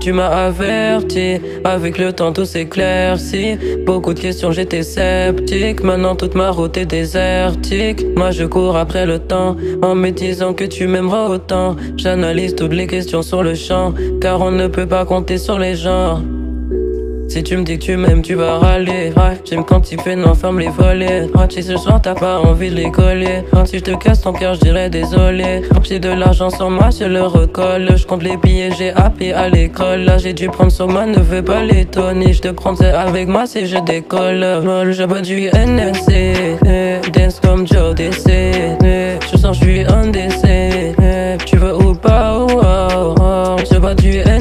Tu m'as averti, avec le temps tout s'éclaircit. Beaucoup de questions, j'étais sceptique. Maintenant toute ma route est désertique. Moi je cours après le temps, en me disant que tu m'aimeras autant. J'analyse toutes les questions sur le champ, car on ne peut pas compter sur les gens. Si tu me dis que tu m'aimes, tu vas râler. J'aime quand tu fais ferme les volets. Ouais, si ce soir t'as pas envie de les coller. si je te casse ton cœur, je dirais désolé. J'ai de l'argent sur moi, je le recolle. Je compte les billets, j'ai appris à l'école. Là, j'ai dû prendre sur moi, ne veux pas l'étonner. Je te prendrai avec moi si je décolle. J'ai pas du NSC. Dance comme Joe DC. Je sens, je suis un décès. Tu veux ou pas, oh, oh, oh. J'ai pas du NSC.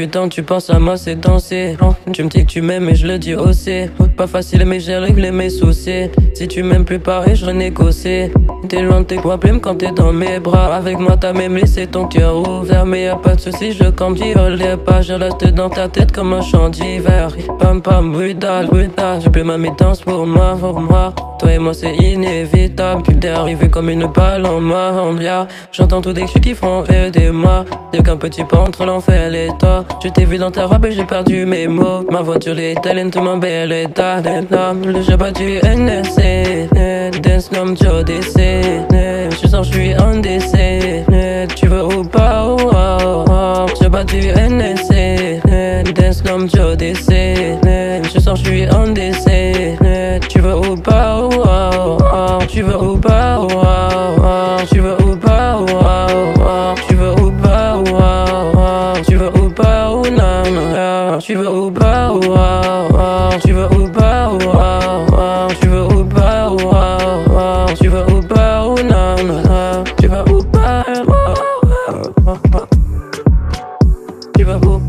Perdu tant tu penses à moi, c'est danser. Tu me dis que tu m'aimes et je le dis aussi. Pas facile, mais j'ai réglé mes soucis. Si tu m'aimes plus pareil, je renégocie. T'es loin de tes problèmes quand t'es dans mes bras. Avec moi, t'as même laissé ton cœur ouvert. Mais y'a pas de soucis, je cambriole pas. Je reste dans ta tête comme un chant d'hiver. Pam pam, brutal, brutal. J'ai plus ma métance pour moi, pour moi. Toi et moi, c'est inévitable. Tu t'es arrivé comme une balle en moi. Yeah. J'entends tous des cris qui font aidez-moi. Y'a qu'un petit pas entre l'enfer et toi. Je t'ai vu dans ta robe et j'ai perdu mes mots. Ma voiture est talentement belle et ta J'ai pas du NSC. Dance comme Joe DC. Je sens, je suis un décès. Tu veux ou pas, oh, oh, pas du NSC. Dance comme Joe DC. Je sens, je suis un décès. Tu veux ou pas, oh, oh, oh. Tu veux ou pas, oh, oh, oh. Tu veux ou pas, oh, oh, oh. Tu veux ou Tu veux ou pas, oh, oh. Tu veux ou pas, oh. Tu veux ou pas, oh, oh. Tu veux ou pas, oh, non, non. Tu ou pas. Tu veux ou